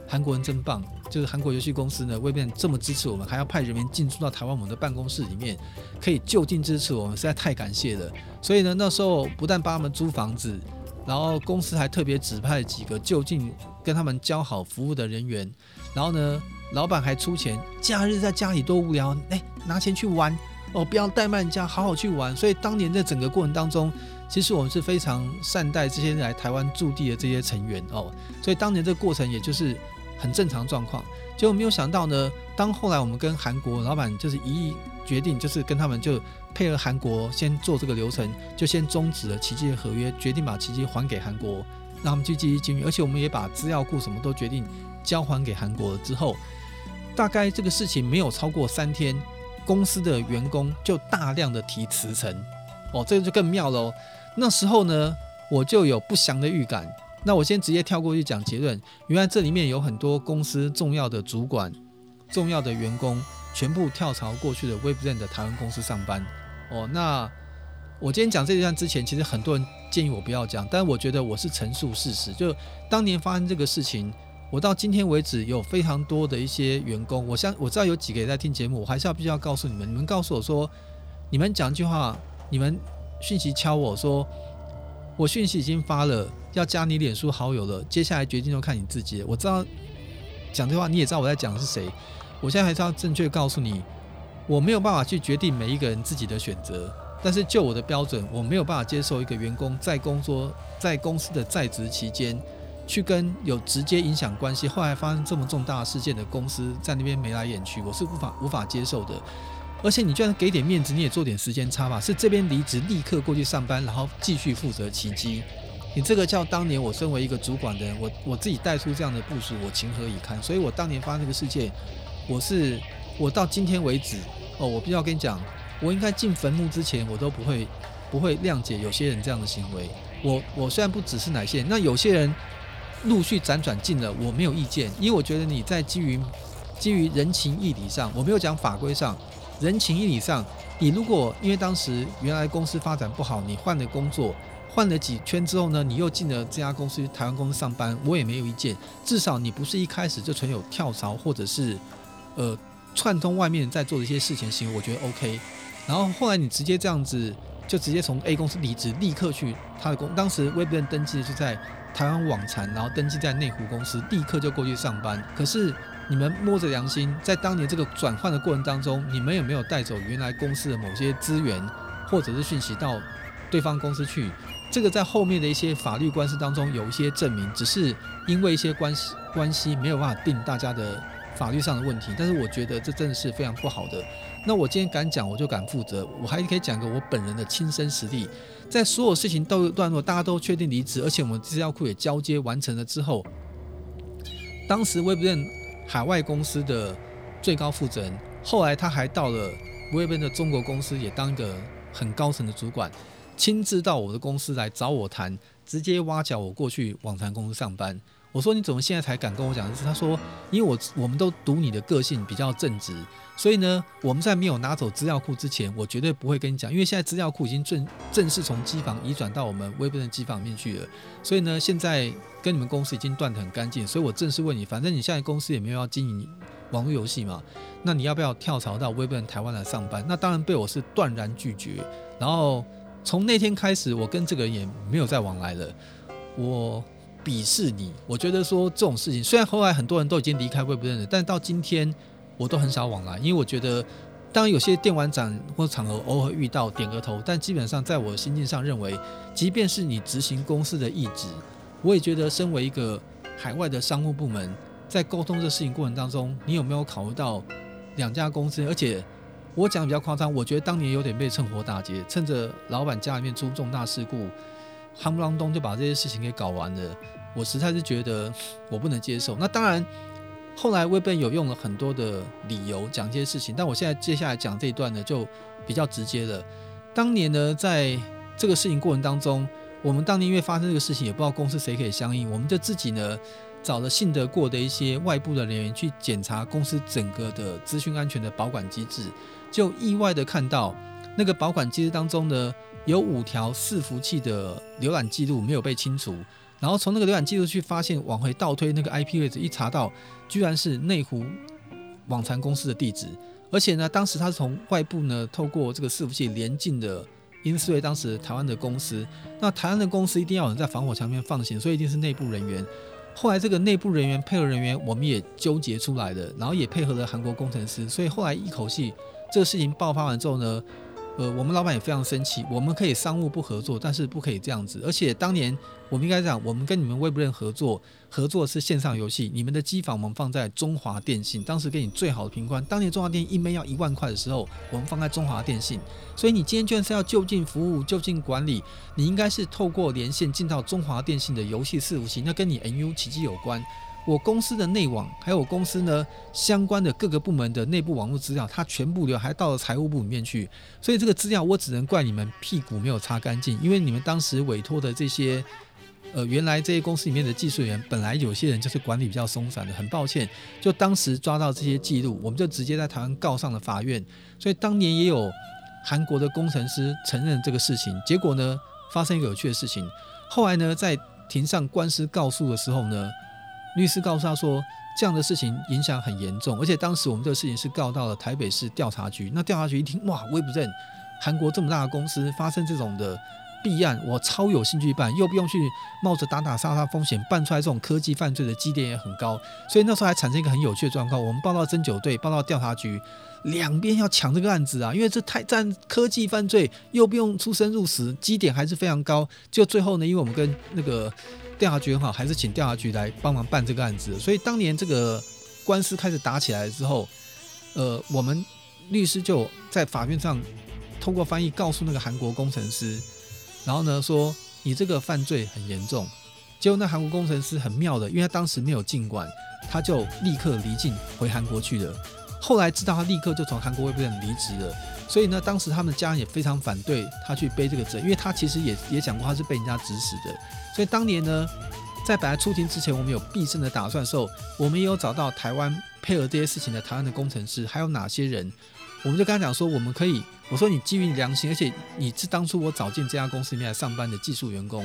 韩国人真棒。就是韩国游戏公司呢，Weblen 这么支持我们，还要派人员进驻到台湾我们的办公室里面，可以就近支持我们，实在太感谢了。所以呢，那时候不但帮他们租房子，然后公司还特别指派几个就近跟他们交好服务的人员，然后呢，老板还出钱，假日在家里多无聊，哎，拿钱去玩哦，不要怠慢人家，好好去玩。所以当年在整个过程当中，其实我们是非常善待这些来台湾驻地的这些成员哦。所以当年这个过程也就是。很正常状况，结果没有想到呢。当后来我们跟韩国老板就是一意决定，就是跟他们就配合韩国先做这个流程，就先终止了奇迹的合约，决定把奇迹还给韩国，让他们去继续经营。而且我们也把资料库什么都决定交还给韩国了之后，大概这个事情没有超过三天，公司的员工就大量的提辞呈。哦，这个就更妙了。那时候呢，我就有不祥的预感。那我先直接跳过去讲结论。原来这里面有很多公司重要的主管、重要的员工，全部跳槽过去的 Weblen 的台湾公司上班。哦，那我今天讲这一段之前，其实很多人建议我不要讲，但我觉得我是陈述事实。就当年发生这个事情，我到今天为止有非常多的一些员工，我相我知道有几个也在听节目，我还是要必须要告诉你们，你们告诉我说，你们讲一句话，你们讯息敲我说。我讯息已经发了，要加你脸书好友了，接下来决定就看你自己。我知道讲这话你也知道我在讲的是谁，我现在还是要正确告诉你，我没有办法去决定每一个人自己的选择，但是就我的标准，我没有办法接受一个员工在工作在公司的在职期间，去跟有直接影响关系，后来发生这么重大事件的公司在那边眉来眼去，我是无法无法接受的。而且你居然给点面子，你也做点时间差吧？是这边离职立刻过去上班，然后继续负责起机。你这个叫当年我身为一个主管的人，我我自己带出这样的部署，我情何以堪？所以我当年发生这个事件，我是我到今天为止哦，我必须要跟你讲，我应该进坟墓之前，我都不会不会谅解有些人这样的行为。我我虽然不只是哪些，那有些人陆续辗转进了，我没有意见，因为我觉得你在基于基于人情义理上，我没有讲法规上。人情义理上，你如果因为当时原来公司发展不好，你换了工作，换了几圈之后呢，你又进了这家公司台湾公司上班，我也没有意见。至少你不是一开始就存有跳槽或者是呃串通外面在做的一些事情行为，我觉得 OK。然后后来你直接这样子就直接从 A 公司离职，立刻去他的公，当时 w e b 登记的是在台湾网残，然后登记在内湖公司，立刻就过去上班。可是。你们摸着良心，在当年这个转换的过程当中，你们有没有带走原来公司的某些资源，或者是讯息到对方公司去？这个在后面的一些法律官司当中有一些证明，只是因为一些关系关系没有办法定大家的法律上的问题。但是我觉得这真的是非常不好的。那我今天敢讲，我就敢负责。我还可以讲个我本人的亲身实例，在所有事情都有段落，大家都确定离职，而且我们资料库也交接完成了之后，当时我也不认。海外公司的最高负责人，后来他还到了 w e b 的中国公司，也当一个很高层的主管，亲自到我的公司来找我谈，直接挖角我过去网传公司上班。我说你怎么现在才敢跟我讲的是？他说因为我我们都读你的个性比较正直，所以呢，我们在没有拿走资料库之前，我绝对不会跟你讲，因为现在资料库已经正正式从机房移转到我们微步的机房里面去了，所以呢，现在跟你们公司已经断得很干净，所以我正式问你，反正你现在公司也没有要经营网络游戏嘛，那你要不要跳槽到微步台湾来上班？那当然被我是断然拒绝，然后从那天开始，我跟这个人也没有再往来了，我。鄙视你，我觉得说这种事情，虽然后来很多人都已经离开 Weblen 了，但到今天我都很少往来，因为我觉得，当然有些电玩展或场合偶尔遇到点个头，但基本上在我心境上认为，即便是你执行公司的意志，我也觉得身为一个海外的商务部门，在沟通这事情过程当中，你有没有考虑到两家公司？而且我讲的比较夸张，我觉得当年有点被趁火打劫，趁着老板家里面出重大事故。夯不啷咚就把这些事情给搞完了，我实在是觉得 我不能接受。那当然，后来 Weblen 有用了很多的理由讲这些事情，但我现在接下来讲这一段呢，就比较直接了。当年呢，在这个事情过程当中，我们当年因为发生这个事情，也不知道公司谁可以相应，我们就自己呢找了信得过的一些外部的人员去检查公司整个的资讯安全的保管机制，就意外的看到那个保管机制当中呢。有五条伺服器的浏览记录没有被清除，然后从那个浏览记录去发现，往回倒推那个 IP 位置，一查到居然是内湖网传公司的地址，而且呢，当时他是从外部呢透过这个伺服器连进的英斯瑞当时台湾的公司，那台湾的公司一定要有人在防火墙面放行，所以一定是内部人员。后来这个内部人员配合人员，我们也纠结出来的，然后也配合了韩国工程师，所以后来一口气这个事情爆发完之后呢。呃，我们老板也非常生气。我们可以商务不合作，但是不可以这样子。而且当年我们应该讲，我们跟你们 Weblen 合作，合作是线上游戏。你们的机房我们放在中华电信，当时给你最好的频宽。当年中华电信一枚要一万块的时候，我们放在中华电信。所以你今天居然是要就近服务、就近管理，你应该是透过连线进到中华电信的游戏伺服器，那跟你 NU 奇迹有关。我公司的内网，还有我公司呢相关的各个部门的内部网络资料，它全部流还到了财务部里面去，所以这个资料我只能怪你们屁股没有擦干净，因为你们当时委托的这些，呃，原来这些公司里面的技术员，本来有些人就是管理比较松散的，很抱歉，就当时抓到这些记录，我们就直接在台湾告上了法院，所以当年也有韩国的工程师承认这个事情，结果呢发生一个有趣的事情，后来呢在庭上官司告诉的时候呢。律师告诉他说，这样的事情影响很严重，而且当时我们这个事情是告到了台北市调查局。那调查局一听，哇，我也不认，韩国这么大的公司发生这种的弊案，我超有兴趣办，又不用去冒着打打杀杀风险，办出来这种科技犯罪的基点也很高，所以那时候还产生一个很有趣的状况，我们报到侦九队，报到调查局，两边要抢这个案子啊，因为这太占科技犯罪，又不用出生入死，基点还是非常高，就最后呢，因为我们跟那个调查局很好，还是请调查局来帮忙办这个案子，所以当年这个官司开始打起来之后，呃，我们律师就在法院上。通过翻译告诉那个韩国工程师，然后呢说，你这个犯罪很严重。结果那韩国工程师很妙的，因为他当时没有进馆，他就立刻离境回韩国去了。后来知道他立刻就从韩国威博离职了，所以呢当时他们的家人也非常反对他去背这个责任，因为他其实也也讲过他是被人家指使的。所以当年呢，在本来出庭之前，我们有必胜的打算的时候，我们也有找到台湾配合这些事情的台湾的工程师，还有哪些人，我们就跟他讲说，我们可以。我说你基于你良心，而且你是当初我找进这家公司里面来上班的技术员工，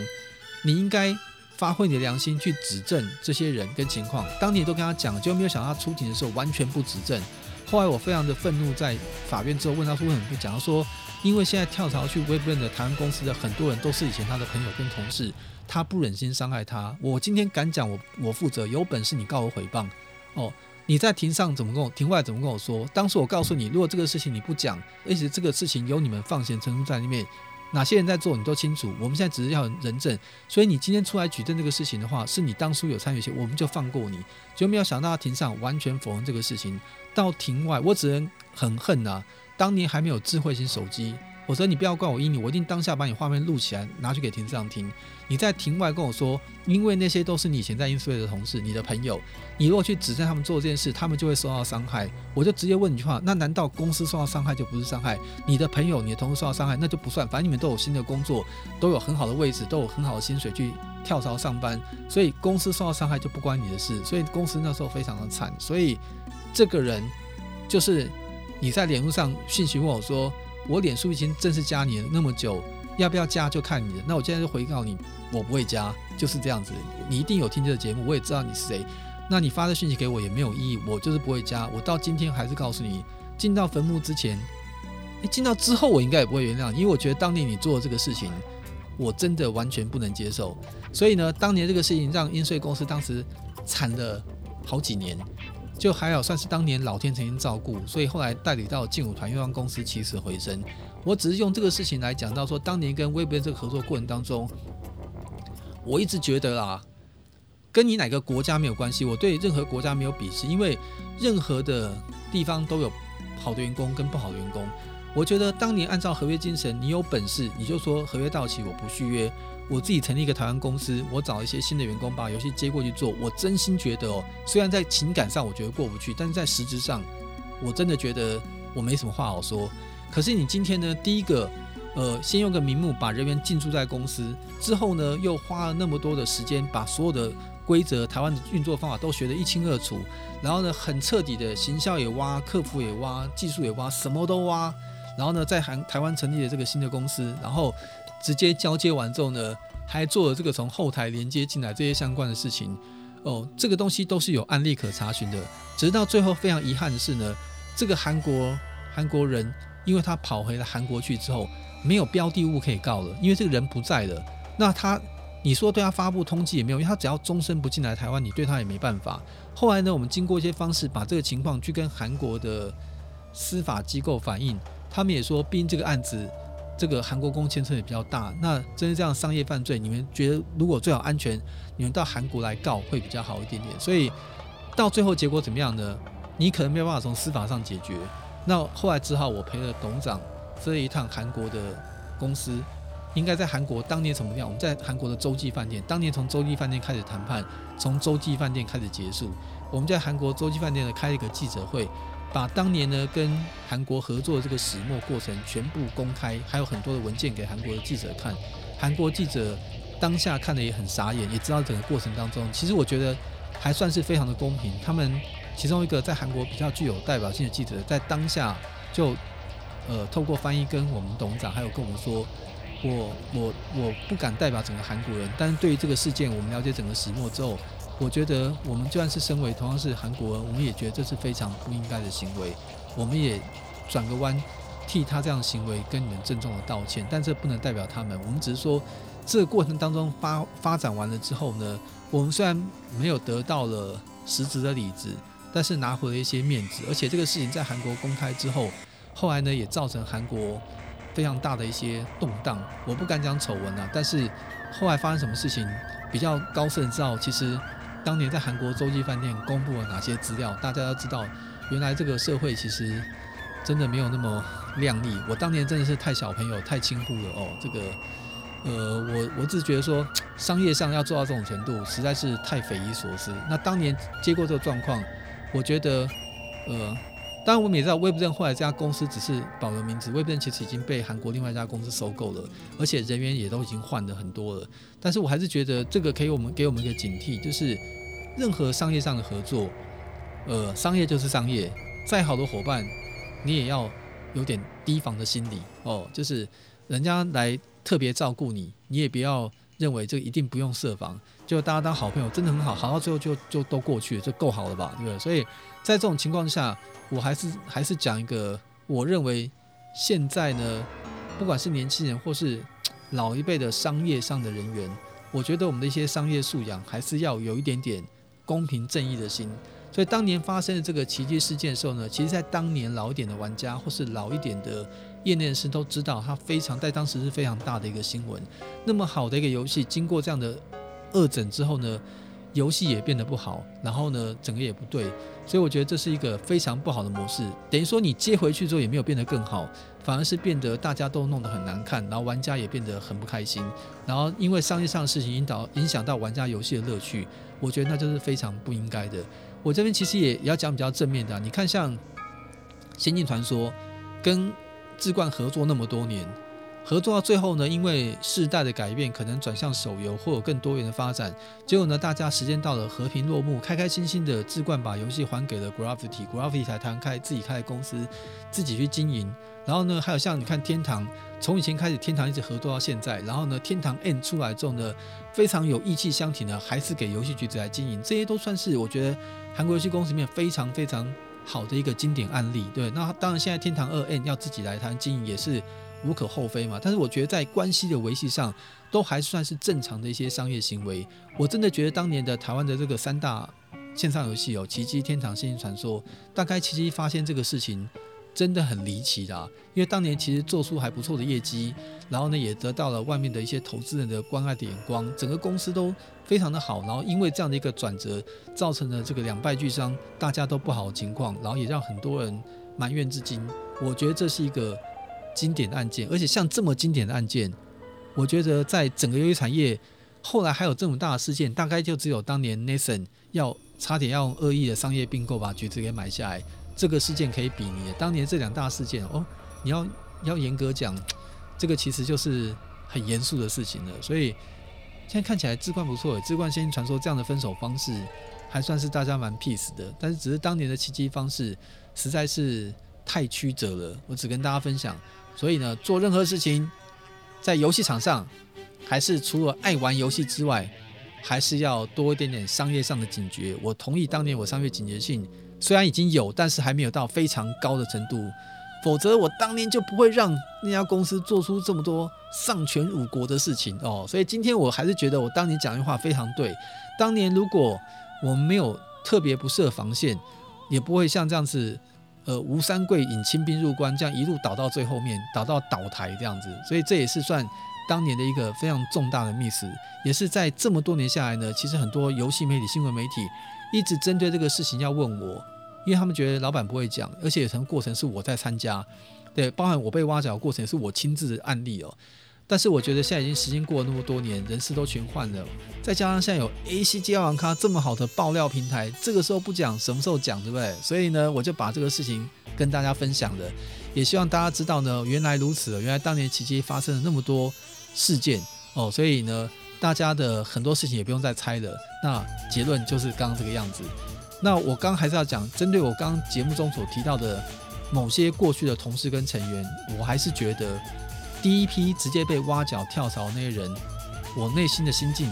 你应该发挥你的良心去指证这些人跟情况。当年都跟他讲，就没有想到他出庭的时候完全不指证。后来我非常的愤怒，在法院之后问他说为什么不讲？他说因为现在跳槽去微软的台湾公司的很多人都是以前他的朋友跟同事，他不忍心伤害他。我今天敢讲，我我负责，有本事你告我诽谤哦。你在庭上怎么跟我，庭外怎么跟我说？当时我告诉你，如果这个事情你不讲，而且这个事情有你们放嫌程度在里面，哪些人在做你都清楚。我们现在只是要人证，所以你今天出来举证这个事情的话，是你当初有参与些，我们就放过你。就没有想到庭上完全否认这个事情，到庭外我只能很恨呐、啊，当年还没有智慧型手机。我说你不要怪我阴你，我一定当下把你画面录起来，拿去给庭上听。你在庭外跟我说，因为那些都是你以前在英斯瑞的同事，你的朋友，你如果去指证他们做这件事，他们就会受到伤害。我就直接问你句话：那难道公司受到伤害就不是伤害？你的朋友、你的同事受到伤害，那就不算。反正你们都有新的工作，都有很好的位置，都有很好的薪水去跳槽上班，所以公司受到伤害就不关你的事。所以公司那时候非常的惨。所以这个人就是你在脸书上讯息问我说。我脸书已经正式加你了那么久，要不要加就看你的。那我现在就回告你，我不会加，就是这样子。你一定有听这个节目，我也知道你是谁。那你发的讯息给我也没有意义，我就是不会加。我到今天还是告诉你，进到坟墓之前，你进到之后我应该也不会原谅，因为我觉得当年你做的这个事情，我真的完全不能接受。所以呢，当年这个事情让英税公司当时惨了好几年。就还好，算是当年老天曾经照顾，所以后来代理到劲舞团又让公司起死回生。我只是用这个事情来讲到说，当年跟微博这个合作过程当中，我一直觉得啊，跟你哪个国家没有关系，我对任何国家没有鄙视，因为任何的地方都有好的员工跟不好的员工。我觉得当年按照合约精神，你有本事你就说合约到期我不续约。我自己成立一个台湾公司，我找一些新的员工把游戏接过去做。我真心觉得哦，虽然在情感上我觉得过不去，但是在实质上，我真的觉得我没什么话好说。可是你今天呢，第一个，呃，先用个名目把人员进驻在公司，之后呢，又花了那么多的时间把所有的规则、台湾的运作方法都学得一清二楚，然后呢，很彻底的行销也挖，客服也挖，技术也挖，什么都挖，然后呢，在韩台湾成立了这个新的公司，然后。直接交接完之后呢，还做了这个从后台连接进来这些相关的事情哦，这个东西都是有案例可查询的。直到最后非常遗憾的是呢，这个韩国韩国人，因为他跑回了韩国去之后，没有标的物可以告了，因为这个人不在了。那他你说对他发布通缉也没有，因为他只要终身不进来台湾，你对他也没办法。后来呢，我们经过一些方式把这个情况去跟韩国的司法机构反映，他们也说，毕竟这个案子。这个韩国公司牵扯也比较大，那真是这样商业犯罪，你们觉得如果最好安全，你们到韩国来告会比较好一点点。所以到最后结果怎么样呢？你可能没有办法从司法上解决。那后来只好我陪了董事长这一趟韩国的公司，应该在韩国当年怎么样？我们在韩国的洲际饭店，当年从洲际饭店开始谈判，从洲际饭店开始结束。我们在韩国洲际饭店呢开了一个记者会。把当年呢跟韩国合作的这个始末过程全部公开，还有很多的文件给韩国的记者看。韩国记者当下看的也很傻眼，也知道整个过程当中，其实我觉得还算是非常的公平。他们其中一个在韩国比较具有代表性的记者，在当下就呃透过翻译跟我们董事长还有跟我们说，我我我不敢代表整个韩国人，但是对于这个事件，我们了解整个始末之后。我觉得我们就算是身为同样是韩国人，我们也觉得这是非常不应该的行为。我们也转个弯，替他这样的行为跟你们郑重的道歉，但这不能代表他们。我们只是说，这个过程当中发发展完了之后呢，我们虽然没有得到了实质的理智，但是拿回了一些面子。而且这个事情在韩国公开之后，后来呢也造成韩国非常大的一些动荡。我不敢讲丑闻啊，但是后来发生什么事情，比较高盛知道，其实当年在韩国洲际饭店公布了哪些资料，大家要知道，原来这个社会其实。真的没有那么靓丽。我当年真的是太小朋友，太轻忽了哦。这个，呃，我我只觉得说，商业上要做到这种程度，实在是太匪夷所思。那当年接过这个状况，我觉得，呃，当然我们也知道，威布顿后来这家公司只是保留名字，威布顿其实已经被韩国另外一家公司收购了，而且人员也都已经换了很多了。但是我还是觉得这个可以我们给我们一个警惕，就是任何商业上的合作，呃，商业就是商业，再好的伙伴。你也要有点提防的心理哦，就是人家来特别照顾你，你也不要认为这个一定不用设防，就大家当好朋友真的很好，好到最后就就都过去了，就够好了吧，对不对？所以在这种情况下，我还是还是讲一个，我认为现在呢，不管是年轻人或是老一辈的商业上的人员，我觉得我们的一些商业素养还是要有一点点公平正义的心。所以当年发生的这个奇迹事件的时候呢，其实，在当年老一点的玩家或是老一点的业内人士都知道，它非常在当时是非常大的一个新闻。那么好的一个游戏，经过这样的恶整之后呢，游戏也变得不好，然后呢，整个也不对。所以我觉得这是一个非常不好的模式。等于说你接回去之后也没有变得更好，反而是变得大家都弄得很难看，然后玩家也变得很不开心。然后因为商业上的事情引导影响到玩家游戏的乐趣，我觉得那就是非常不应该的。我这边其实也也要讲比较正面的啊，你看像《仙境传说》跟志冠合作那么多年，合作到最后呢，因为世代的改变，可能转向手游或有更多元的发展，结果呢，大家时间到了和平落幕，开开心心的智冠把游戏还给了 Gravity，Gravity 才摊开自己开的公司，自己去经营。然后呢，还有像你看天堂，从以前开始天堂一直合作到现在，然后呢，天堂 N 出来之后呢，非常有义气相挺的，还是给游戏橘子来经营，这些都算是我觉得韩国游戏公司里面非常非常好的一个经典案例。对，那当然现在天堂二 N 要自己来谈经营也是无可厚非嘛。但是我觉得在关系的维系上，都还算是正常的一些商业行为。我真的觉得当年的台湾的这个三大线上游戏有奇迹、天堂、仙境传说，大概奇迹发现这个事情。真的很离奇的，因为当年其实做出还不错的业绩，然后呢也得到了外面的一些投资人的关爱的眼光，整个公司都非常的好，然后因为这样的一个转折，造成了这个两败俱伤，大家都不好的情况，然后也让很多人埋怨至今。我觉得这是一个经典的案件，而且像这么经典的案件，我觉得在整个游戏产业后来还有这么大的事件，大概就只有当年 Nathan 要差点要用恶意的商业并购把橘子给买下来。这个事件可以比拟，当年这两大事件哦，你要要严格讲，这个其实就是很严肃的事情了。所以现在看起来智冠不错，智冠仙境传说这样的分手方式还算是大家蛮 peace 的。但是只是当年的奇迹方式实在是太曲折了，我只跟大家分享。所以呢，做任何事情在游戏场上，还是除了爱玩游戏之外，还是要多一点点商业上的警觉。我同意当年我商业警觉性。虽然已经有，但是还没有到非常高的程度，否则我当年就不会让那家公司做出这么多丧权辱国的事情哦。所以今天我还是觉得我当年讲的话非常对。当年如果我没有特别不设防线，也不会像这样子，呃，吴三桂引清兵入关，这样一路倒到最后面，倒到倒台这样子。所以这也是算当年的一个非常重大的 miss，也是在这么多年下来呢，其实很多游戏媒体、新闻媒体。一直针对这个事情要问我，因为他们觉得老板不会讲，而且整个过程是我在参加，对，包含我被挖角的过程也是我亲自的案例哦。但是我觉得现在已经时间过了那么多年，人事都全换了，再加上现在有 ACG 网咖这么好的爆料平台，这个时候不讲，什么时候讲，对不对？所以呢，我就把这个事情跟大家分享了，也希望大家知道呢，原来如此，原来当年奇迹发生了那么多事件哦，所以呢。大家的很多事情也不用再猜了，那结论就是刚刚这个样子。那我刚刚还是要讲，针对我刚刚节目中所提到的某些过去的同事跟成员，我还是觉得第一批直接被挖角跳槽那些人，我内心的心境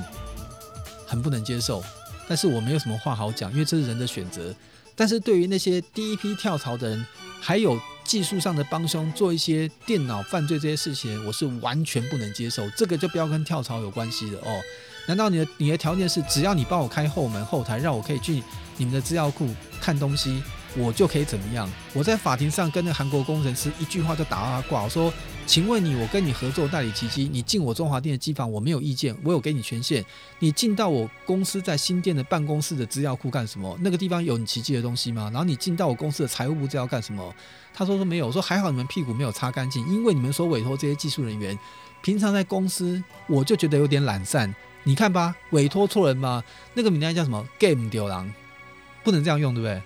很不能接受。但是我没有什么话好讲，因为这是人的选择。但是对于那些第一批跳槽的人，还有技术上的帮凶，做一些电脑犯罪这些事情，我是完全不能接受。这个就不要跟跳槽有关系的哦。难道你的你的条件是只要你帮我开后门后台，让我可以去你们的资料库看东西，我就可以怎么样？我在法庭上跟那韩国工程师一句话就打到他挂，我说。请问你，我跟你合作代理奇迹，你进我中华电的机房，我没有意见，我有给你权限。你进到我公司在新店的办公室的资料库干什么？那个地方有你奇迹的东西吗？然后你进到我公司的财务部资料干什么？他说说没有。我说还好你们屁股没有擦干净，因为你们所委托这些技术人员，平常在公司我就觉得有点懒散。你看吧，委托错人吗？那个名单叫什么？Game 丢狼，不能这样用，对不对？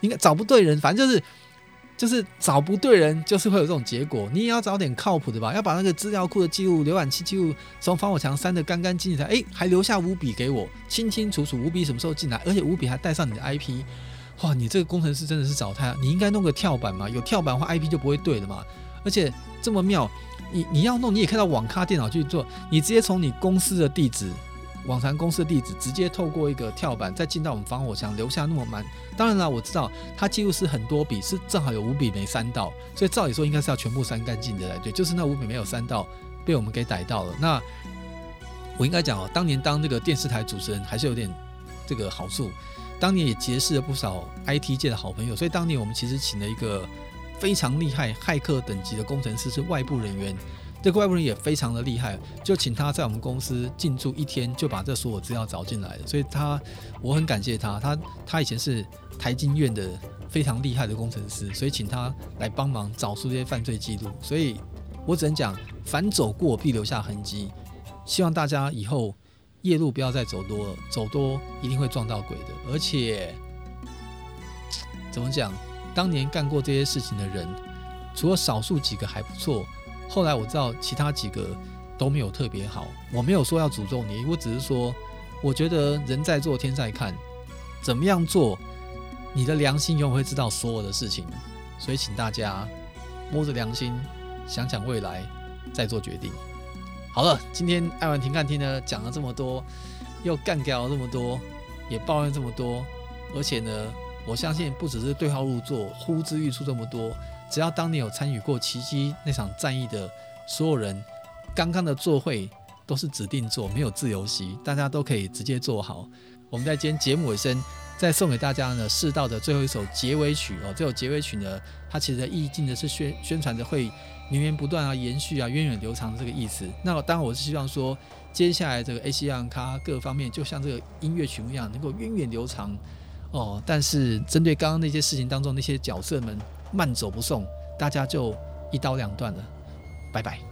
应该找不对人，反正就是。就是找不对人，就是会有这种结果。你也要找点靠谱的吧，要把那个资料库的记录、浏览器记录从防火墙删得干干净净的。哎，还留下五笔给我，清清楚楚，五笔什么时候进来，而且五笔还带上你的 IP。哇，你这个工程师真的是找他，你应该弄个跳板嘛，有跳板的话 IP 就不会对了嘛。而且这么妙，你你要弄，你也可以到网咖电脑去做，你直接从你公司的地址。网传公司的地址，直接透过一个跳板再进到我们防火墙，留下那么满。当然了，我知道它记录是很多笔，是正好有五笔没删到，所以照理说应该是要全部删干净的来对，就是那五笔没有删到，被我们给逮到了。那我应该讲哦，当年当这个电视台主持人还是有点这个好处，当年也结识了不少 IT 界的好朋友，所以当年我们其实请了一个非常厉害骇客等级的工程师，是外部人员。这个外国人也非常的厉害，就请他在我们公司进驻一天，就把这所有资料找进来了。所以他，我很感谢他，他他以前是台经院的非常厉害的工程师，所以请他来帮忙找出这些犯罪记录。所以我只能讲，凡走过必留下痕迹。希望大家以后夜路不要再走多了，走多一定会撞到鬼的。而且怎么讲，当年干过这些事情的人，除了少数几个还不错。后来我知道其他几个都没有特别好，我没有说要诅咒你，我只是说，我觉得人在做天在看，怎么样做，你的良心永远会知道所有的事情，所以请大家摸着良心想想未来再做决定。好了，今天爱玩停看听呢讲了这么多，又干掉了这么多，也抱怨这么多，而且呢，我相信不只是对号入座，呼之欲出这么多。只要当年有参与过奇迹那场战役的所有人，刚刚的座位都是指定座，没有自由席，大家都可以直接坐好。我们在今天节目尾声再送给大家呢，世道的最后一首结尾曲哦。这首结尾曲呢，它其实意境的是宣宣传着会源源不断啊，延续啊，源远流长的这个意思。那当然我是希望说，接下来这个 AC 安卡各方面，就像这个音乐曲目一样，能够源远流长哦。但是针对刚刚那些事情当中那些角色们。慢走不送，大家就一刀两断了，拜拜。